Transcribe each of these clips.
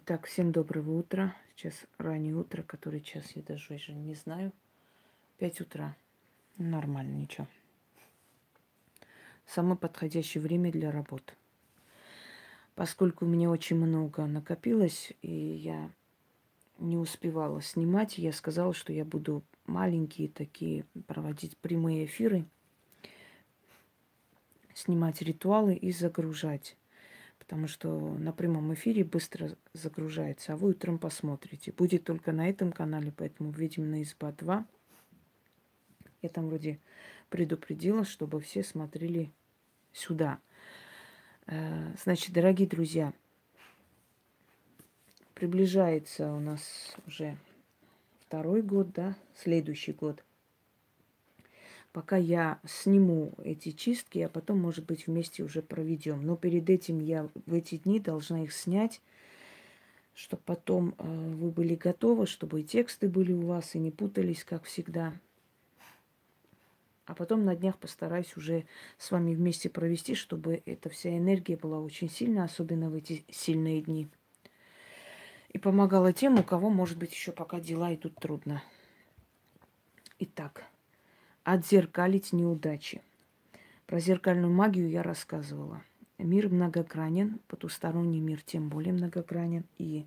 Итак, всем доброго утра. Сейчас раннее утро, который час я даже уже не знаю. Пять утра. Нормально, ничего. Самое подходящее время для работы. Поскольку у меня очень много накопилось, и я не успевала снимать, я сказала, что я буду маленькие такие проводить прямые эфиры, снимать ритуалы и загружать потому что на прямом эфире быстро загружается, а вы утром посмотрите. Будет только на этом канале, поэтому «Ведьмина изба 2». Я там вроде предупредила, чтобы все смотрели сюда. Э, значит, дорогие друзья, приближается у нас уже второй год, да, следующий год пока я сниму эти чистки, а потом, может быть, вместе уже проведем. Но перед этим я в эти дни должна их снять, чтобы потом э, вы были готовы, чтобы и тексты были у вас, и не путались, как всегда. А потом на днях постараюсь уже с вами вместе провести, чтобы эта вся энергия была очень сильная, особенно в эти сильные дни. И помогала тем, у кого, может быть, еще пока дела идут трудно. Итак, отзеркалить неудачи. Про зеркальную магию я рассказывала. Мир многогранен, потусторонний мир тем более многогранен. И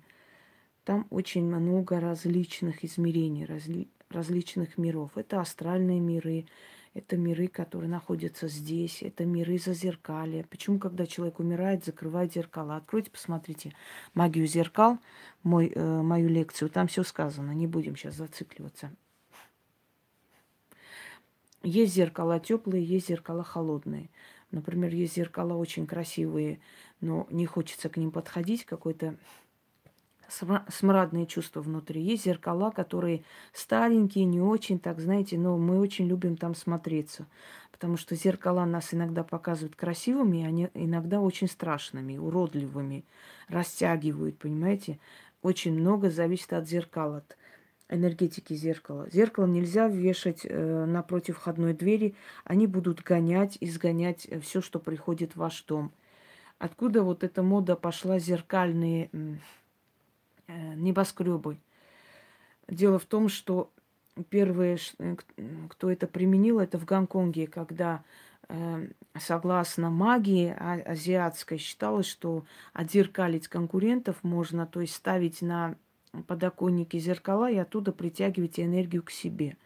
там очень много различных измерений, разли, различных миров. Это астральные миры, это миры, которые находятся здесь, это миры зазеркалья. Почему, когда человек умирает, закрывает зеркала? Откройте, посмотрите магию зеркал, мой, э, мою лекцию, там все сказано, не будем сейчас зацикливаться. Есть зеркала теплые, есть зеркала холодные. Например, есть зеркала очень красивые, но не хочется к ним подходить, какое-то смрадное чувство внутри. Есть зеркала, которые старенькие, не очень, так знаете, но мы очень любим там смотреться. Потому что зеркала нас иногда показывают красивыми, они иногда очень страшными, уродливыми, растягивают, понимаете? Очень много зависит от зеркала, от энергетики зеркала. Зеркало нельзя вешать э, напротив входной двери. Они будут гонять, изгонять э, все, что приходит в ваш дом. Откуда вот эта мода пошла зеркальные э, небоскребы? Дело в том, что первые, кто это применил, это в Гонконге, когда согласно магии а, азиатской считалось, что отзеркалить конкурентов можно, то есть ставить на подоконники, зеркала и оттуда притягиваете энергию к себе.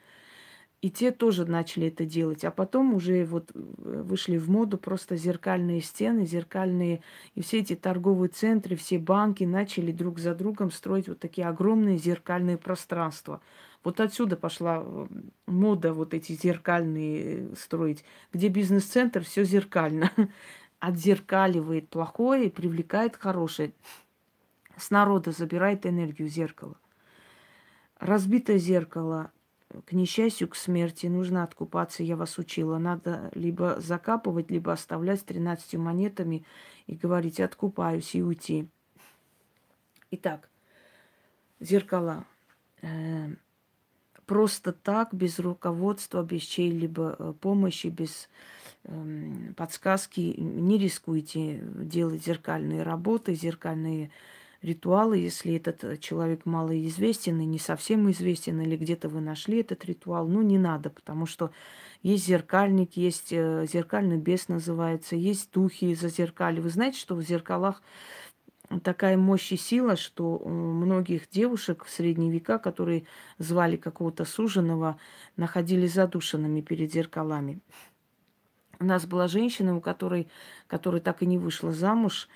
И те тоже начали это делать. А потом уже вот э, вышли в моду просто зеркальные стены, зеркальные... И все эти торговые центры, все банки начали друг за другом строить вот такие огромные зеркальные пространства. Вот отсюда пошла э, мода вот эти зеркальные э, строить, где бизнес-центр все зеркально. Отзеркаливает плохое и привлекает хорошее с народа забирает энергию зеркала. Разбитое зеркало, к несчастью, к смерти, нужно откупаться, я вас учила. Надо либо закапывать, либо оставлять с 13 монетами и говорить «откупаюсь» и уйти. Итак, зеркала. Э, просто так, без руководства, без чьей-либо э, помощи, без эм, подсказки не рискуйте делать зеркальные работы, зеркальные ритуалы, если этот э, человек малоизвестен и не совсем известен, или где-то вы нашли этот ритуал, ну, не надо, потому что есть зеркальник, есть э, зеркальный бес называется, есть духи за зеркали. Вы знаете, что в зеркалах такая мощь и сила, что многих девушек в средние века, которые звали какого-то суженого, находили задушенными перед зеркалами. У нас была женщина, у которой, которая так и не вышла замуж,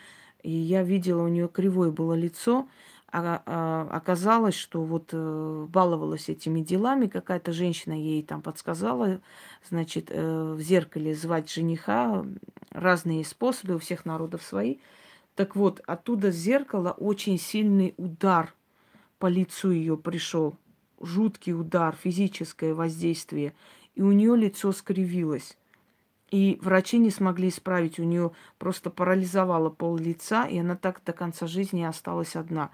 и я видела, у нее кривое было лицо, а, а оказалось, что вот э, баловалась этими делами, какая-то женщина ей там подсказала, значит, э, в зеркале звать жениха, разные способы, у всех народов свои. Так вот, оттуда с зеркала очень сильный удар по лицу ее пришел, жуткий удар, физическое воздействие, и у нее лицо скривилось. И врачи не смогли исправить. У нее просто парализовало пол лица, и она так до конца жизни осталась одна.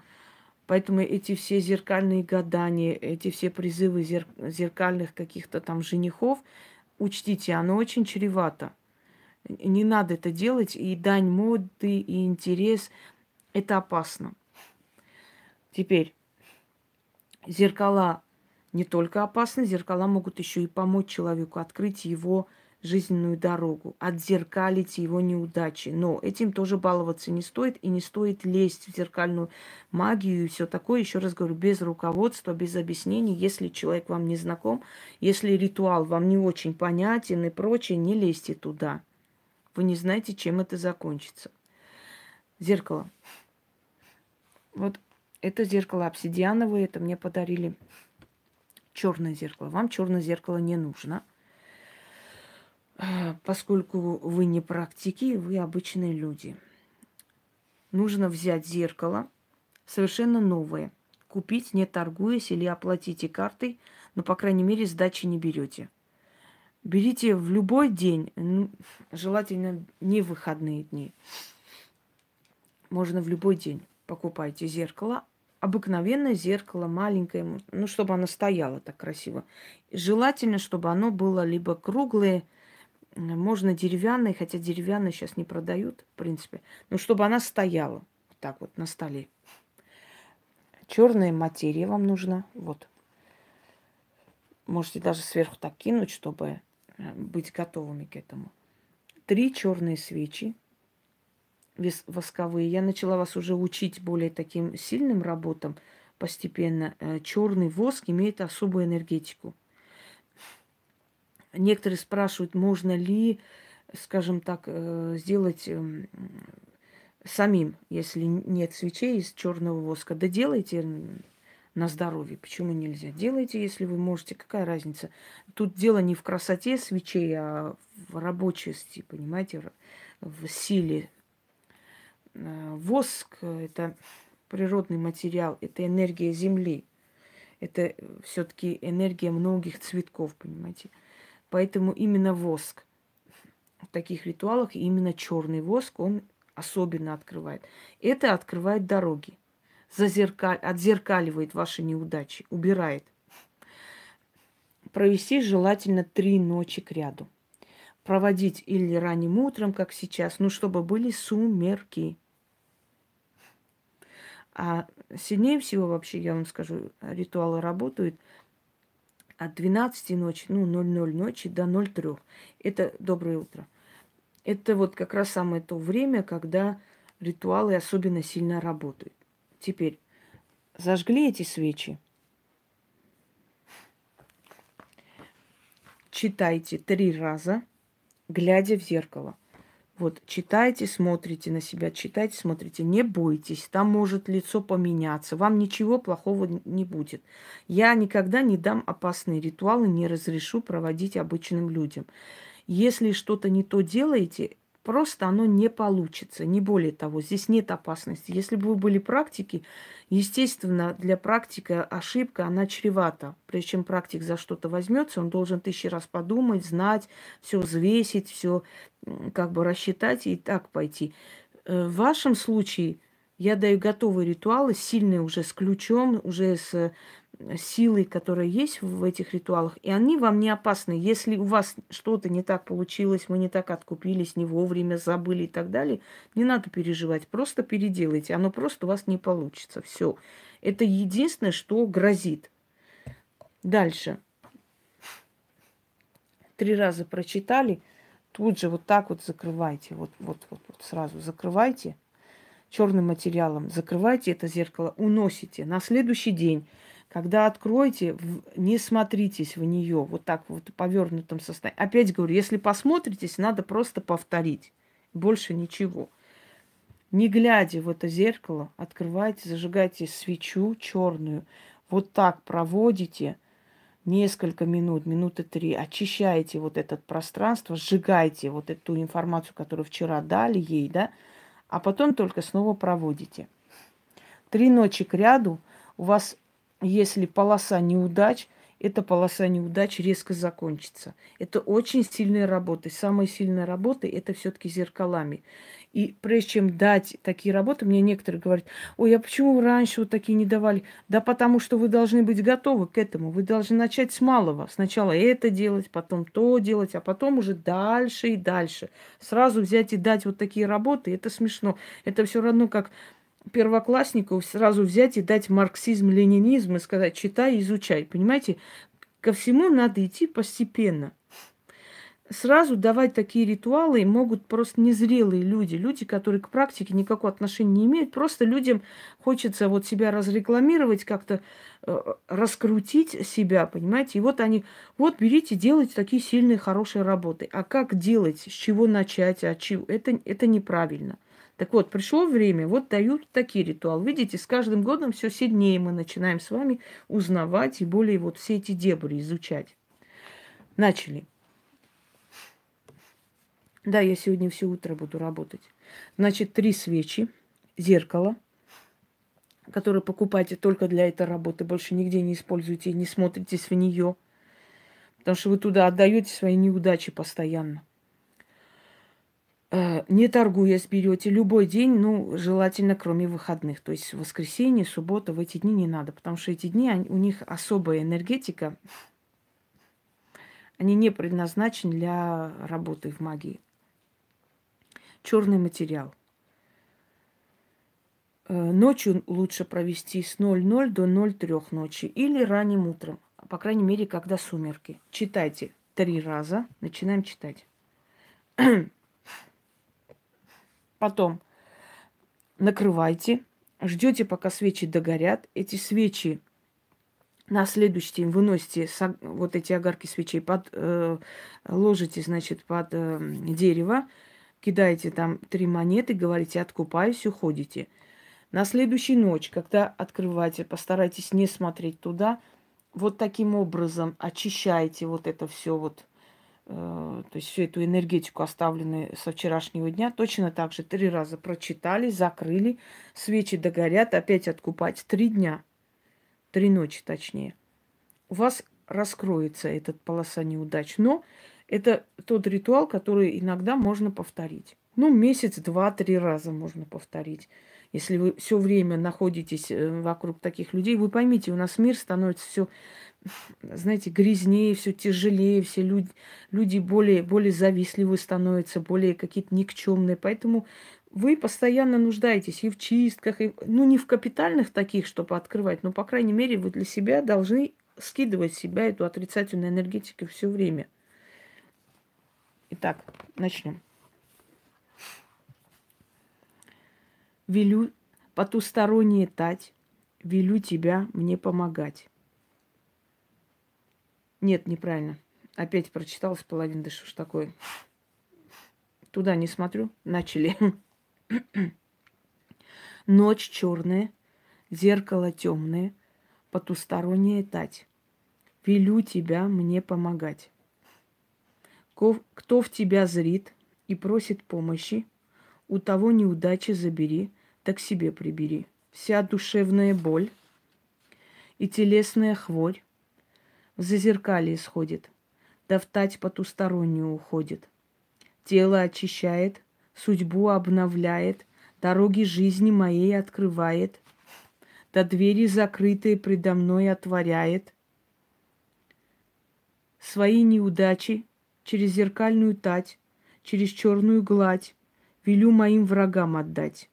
Поэтому эти все зеркальные гадания, эти все призывы зер- зеркальных каких-то там женихов, учтите, оно очень чревато. Не надо это делать, и дань моды, и интерес – это опасно. Теперь зеркала не только опасны, зеркала могут еще и помочь человеку открыть его жизненную дорогу, отзеркалить его неудачи. Но этим тоже баловаться не стоит, и не стоит лезть в зеркальную магию и все такое. Еще раз говорю, без руководства, без объяснений. Если человек вам не знаком, если ритуал вам не очень понятен и прочее, не лезьте туда. Вы не знаете, чем это закончится. Зеркало. Вот это зеркало обсидиановое, это мне подарили черное зеркало. Вам черное зеркало не нужно – поскольку вы не практики, вы обычные люди. Нужно взять зеркало, совершенно новое, купить, не торгуясь, или оплатите картой, но, по крайней мере, сдачи не берете. Берите в любой день, ну, желательно не выходные дни. Можно в любой день покупайте зеркало, обыкновенное зеркало, маленькое, ну, чтобы оно стояло так красиво. Желательно, чтобы оно было либо круглое, можно деревянной, хотя деревянные сейчас не продают, в принципе. Но чтобы она стояла вот так вот на столе. Черная материя вам нужна. Вот. Можете даже сверху так кинуть, чтобы э, быть готовыми к этому. Три черные свечи восковые. Я начала вас уже учить более таким сильным работам постепенно. Э, Черный воск имеет особую энергетику. Некоторые спрашивают, можно ли, скажем так, э, сделать эм, самим, если нет свечей из черного воска. Да делайте на здоровье. Почему нельзя? Делайте, если вы можете. Какая разница? Тут дело не в красоте свечей, а в рабочести, понимаете, в силе. Э, воск – это природный материал, это энергия Земли. Это все-таки энергия многих цветков, понимаете. Поэтому именно воск в таких ритуалах, именно черный воск, он особенно открывает. Это открывает дороги, зазеркаль, отзеркаливает ваши неудачи, убирает. Провести желательно три ночи к ряду. Проводить или ранним утром, как сейчас, ну, чтобы были сумерки. А сильнее всего вообще, я вам скажу, ритуалы работают – от 12 ночи, ну, 00 ночи до 03. Это доброе утро. Это вот как раз самое то время, когда ритуалы особенно сильно работают. Теперь зажгли эти свечи. Читайте три раза, глядя в зеркало – вот читайте, смотрите на себя, читайте, смотрите. Не бойтесь, там может лицо поменяться. Вам ничего плохого не будет. Я никогда не дам опасные ритуалы, не разрешу проводить обычным людям. Если что-то не то делаете, Просто оно не получится, не более того. Здесь нет опасности. Если бы вы были практики, естественно, для практика ошибка, она чревата. Прежде чем практик за что-то возьмется, он должен тысячи раз подумать, знать, все взвесить, все как бы рассчитать и так пойти. Э, в вашем случае я даю готовые ритуалы, сильные уже с ключом, уже с силы, которая есть в этих ритуалах, и они вам не опасны. Если у вас что-то не так получилось, вы не так откупились, не вовремя забыли и так далее, не надо переживать, просто переделайте, оно просто у вас не получится. Все. Это единственное, что грозит. Дальше. Три раза прочитали, тут же вот так вот закрывайте, вот, вот, вот, вот сразу закрывайте черным материалом, закрывайте это зеркало, уносите. На следующий день когда откроете, не смотритесь в нее вот так вот в повернутом состоянии. Опять говорю, если посмотритесь, надо просто повторить. Больше ничего. Не глядя в это зеркало, открывайте, зажигайте свечу черную. Вот так проводите несколько минут, минуты три, очищаете вот это пространство, сжигаете вот эту информацию, которую вчера дали ей, да, а потом только снова проводите. Три ночи к ряду у вас если полоса неудач, эта полоса неудач резко закончится. Это очень сильная работа. Самая сильная работа – это все-таки зеркалами. И прежде чем дать такие работы, мне некоторые говорят, ой, а почему раньше вот такие не давали? Да потому что вы должны быть готовы к этому. Вы должны начать с малого. Сначала это делать, потом то делать, а потом уже дальше и дальше. Сразу взять и дать вот такие работы, это смешно. Это все равно как первокласснику сразу взять и дать марксизм, ленинизм и сказать, читай, изучай. Понимаете, ко всему надо идти постепенно. Сразу давать такие ритуалы могут просто незрелые люди, люди, которые к практике никакого отношения не имеют. Просто людям хочется вот себя разрекламировать, как-то э, раскрутить себя, понимаете? И вот они, вот берите, делайте такие сильные, хорошие работы. А как делать, с чего начать, а чего? Это, это неправильно. Так вот, пришло время, вот дают такие ритуалы. Видите, с каждым годом все сильнее мы начинаем с вами узнавать и более вот все эти дебри изучать. Начали. Да, я сегодня все утро буду работать. Значит, три свечи, зеркало, которое покупайте только для этой работы, больше нигде не используйте, не смотритесь в нее, потому что вы туда отдаете свои неудачи постоянно. Э, не торгуясь, берете любой день, ну, желательно, кроме выходных. То есть воскресенье, суббота, в эти дни не надо, потому что эти дни, у них особая энергетика. Они не предназначены для работы в магии. Черный материал. Э, ночью лучше провести с 00 до 03 ночи или ранним утром. По крайней мере, когда сумерки. Читайте три раза. Начинаем читать. Потом накрывайте, ждете, пока свечи догорят. Эти свечи на следующий день выносите вот эти огарки свечей, под, э, ложите, значит, под э, дерево, кидаете там три монеты, говорите «откупаюсь», уходите. На следующую ночь, когда открываете, постарайтесь не смотреть туда, вот таким образом очищаете вот это все вот то есть всю эту энергетику, оставленную со вчерашнего дня, точно так же три раза прочитали, закрыли, свечи догорят, опять откупать. Три дня, три ночи точнее. У вас раскроется этот полоса неудач. Но это тот ритуал, который иногда можно повторить. Ну, месяц, два, три раза можно повторить. Если вы все время находитесь э, вокруг таких людей, вы поймите, у нас мир становится все знаете, грязнее, все тяжелее, все люди, люди более, более завистливые становятся, более какие-то никчемные. Поэтому вы постоянно нуждаетесь и в чистках, и, ну, не в капитальных таких, чтобы открывать, но, по крайней мере, вы для себя должны скидывать себя эту отрицательную энергетику все время. Итак, начнем. Велю потусторонняя тать, велю тебя мне помогать. Нет, неправильно. Опять прочитала с половины, да что ж такое. Туда не смотрю. Начали. Ночь черная, зеркало темное, потусторонняя тать. Велю тебя мне помогать. Кто в тебя зрит и просит помощи, у того неудачи забери, так себе прибери. Вся душевная боль и телесная хворь в зазеркалье сходит, да в тать потустороннюю уходит. Тело очищает, судьбу обновляет, дороги жизни моей открывает, да двери закрытые предо мной отворяет. Свои неудачи через зеркальную тать, через черную гладь велю моим врагам отдать.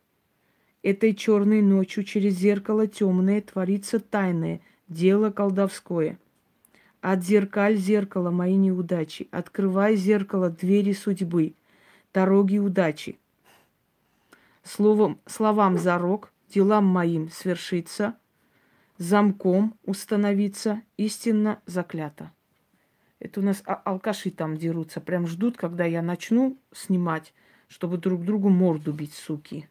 Этой черной ночью через зеркало темное творится тайное дело колдовское – Отзеркаль зеркало мои неудачи, открывай зеркало двери судьбы, дороги удачи. Словом, словам зарок, делам моим свершиться, замком установиться, истинно заклято. Это у нас а- алкаши там дерутся, прям ждут, когда я начну снимать, чтобы друг другу морду бить, суки.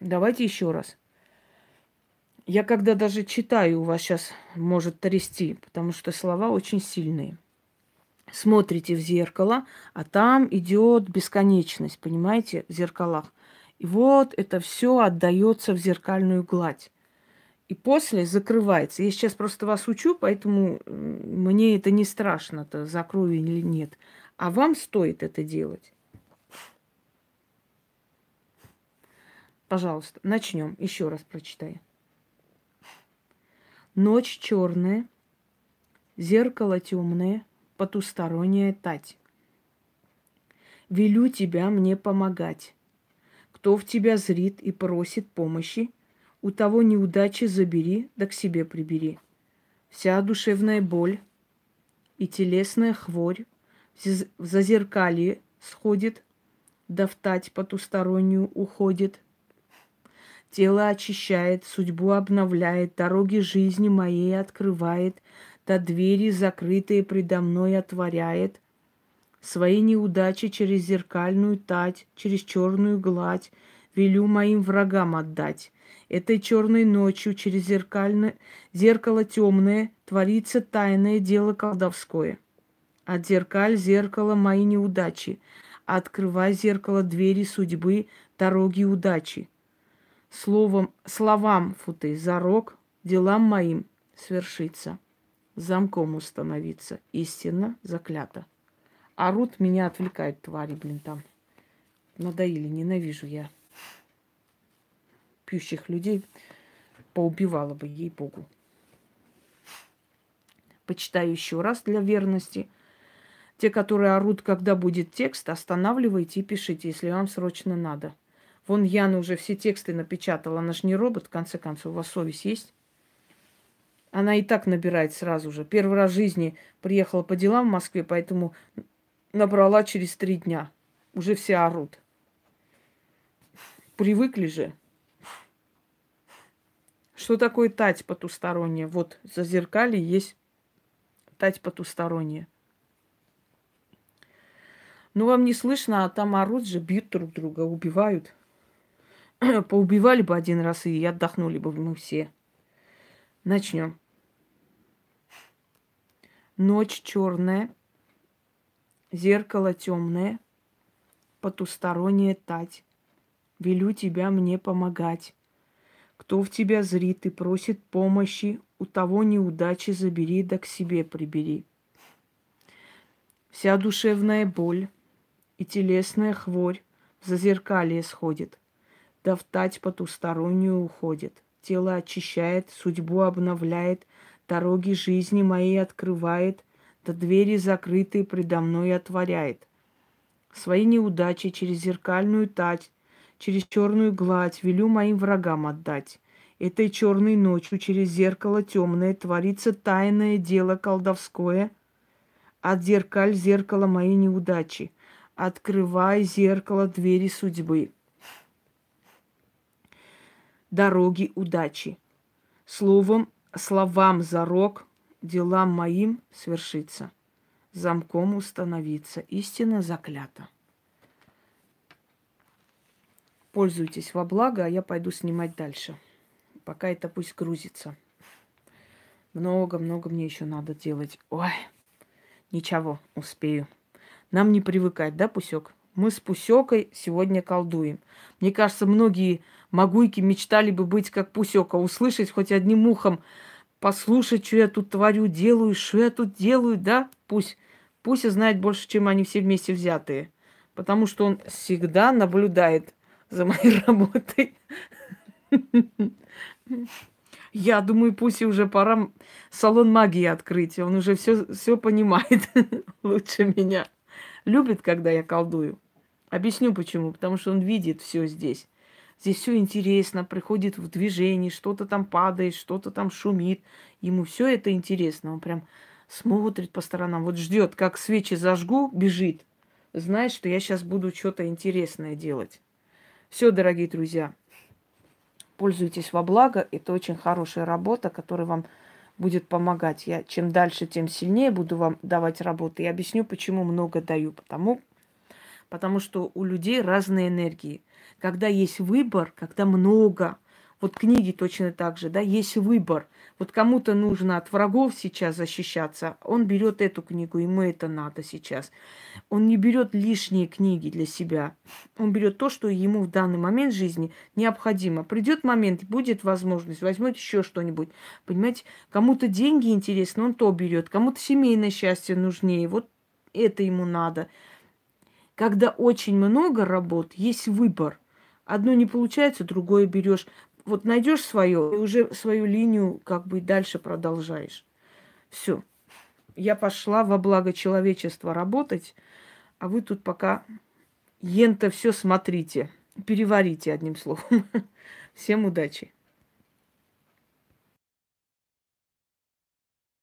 Давайте еще раз. Я когда даже читаю, у вас сейчас может трясти, потому что слова очень сильные. Смотрите в зеркало, а там идет бесконечность, понимаете, в зеркалах. И вот это все отдается в зеркальную гладь. И после закрывается. Я сейчас просто вас учу, поэтому мне это не страшно-то, закрою или нет. А вам стоит это делать. Пожалуйста, начнем. Еще раз прочитаю. Ночь черная, зеркало темное, потусторонняя тать. Велю тебя мне помогать. Кто в тебя зрит и просит помощи, у того неудачи забери, да к себе прибери. Вся душевная боль и телесная хворь в зазеркалье сходит, да в тать потустороннюю уходит. Тело очищает, судьбу обновляет, дороги жизни моей открывает, да двери закрытые предо мной отворяет. Свои неудачи через зеркальную тать, через черную гладь велю моим врагам отдать. Этой черной ночью через зеркальное, зеркало темное творится тайное дело колдовское. От зеркаль зеркало мои неудачи, открывай зеркало двери судьбы, дороги удачи. Словом, словам футы зарок, делам моим свершится, замком установиться, истинно заклято. Орут, меня отвлекают твари, блин, там. Надоели, ненавижу я пьющих людей поубивала бы, ей-богу. Почитаю еще раз для верности. Те, которые орут, когда будет текст, останавливайте и пишите, если вам срочно надо. Вон Яна уже все тексты напечатала. Она же не робот, в конце концов. У вас совесть есть? Она и так набирает сразу же. Первый раз в жизни приехала по делам в Москве, поэтому набрала через три дня. Уже все орут. Привыкли же. Что такое тать потусторонняя? Вот за зеркали есть тать потусторонняя. Ну, вам не слышно, а там орут же, бьют друг друга, убивают. Поубивали бы один раз и отдохнули бы мы все. Начнем. Ночь черная, зеркало темное, потусторонняя тать. Велю тебя мне помогать. Кто в тебя зрит и просит помощи, у того неудачи забери, да к себе прибери. Вся душевная боль и телесная хворь в зазеркалье сходит, да в тать потустороннюю уходит. Тело очищает, судьбу обновляет, дороги жизни моей открывает, да двери закрытые предо мной отворяет. Свои неудачи через зеркальную тать через черную гладь велю моим врагам отдать. Этой черной ночью через зеркало темное творится тайное дело колдовское. От зеркаль зеркало моей неудачи. Открывай зеркало двери судьбы. Дороги удачи. Словом, словам зарок, делам моим свершится. Замком установиться. Истина заклята. Пользуйтесь во благо, а я пойду снимать дальше. Пока это пусть грузится. Много-много мне еще надо делать. Ой, ничего, успею. Нам не привыкать, да, Пусек? Мы с Пусекой сегодня колдуем. Мне кажется, многие могуйки мечтали бы быть как Пусека, услышать хоть одним ухом, послушать, что я тут творю, делаю, что я тут делаю, да? Пусть, пусть знает больше, чем они все вместе взятые. Потому что он всегда наблюдает за моей работой. Я думаю, пусть уже пора салон магии открыть. Он уже все, все понимает лучше меня. Любит, когда я колдую. Объясню почему. Потому что он видит все здесь. Здесь все интересно, приходит в движение, что-то там падает, что-то там шумит. Ему все это интересно. Он прям смотрит по сторонам. Вот ждет, как свечи зажгу, бежит. Знает, что я сейчас буду что-то интересное делать. Все, дорогие друзья, пользуйтесь во благо. Это очень хорошая работа, которая вам будет помогать. Я чем дальше, тем сильнее буду вам давать работу. И объясню, почему много даю. Потому, потому что у людей разные энергии. Когда есть выбор, когда много, вот книги точно так же, да, есть выбор. Вот кому-то нужно от врагов сейчас защищаться, он берет эту книгу, ему это надо сейчас. Он не берет лишние книги для себя. Он берет то, что ему в данный момент жизни необходимо. Придет момент, будет возможность, возьмет еще что-нибудь. Понимаете, кому-то деньги интересны, он то берет, кому-то семейное счастье нужнее, вот это ему надо. Когда очень много работ, есть выбор. Одно не получается, другое берешь вот найдешь свое, и уже свою линию как бы дальше продолжаешь. Все. Я пошла во благо человечества работать, а вы тут пока ента все смотрите. переварите одним словом. Всем удачи!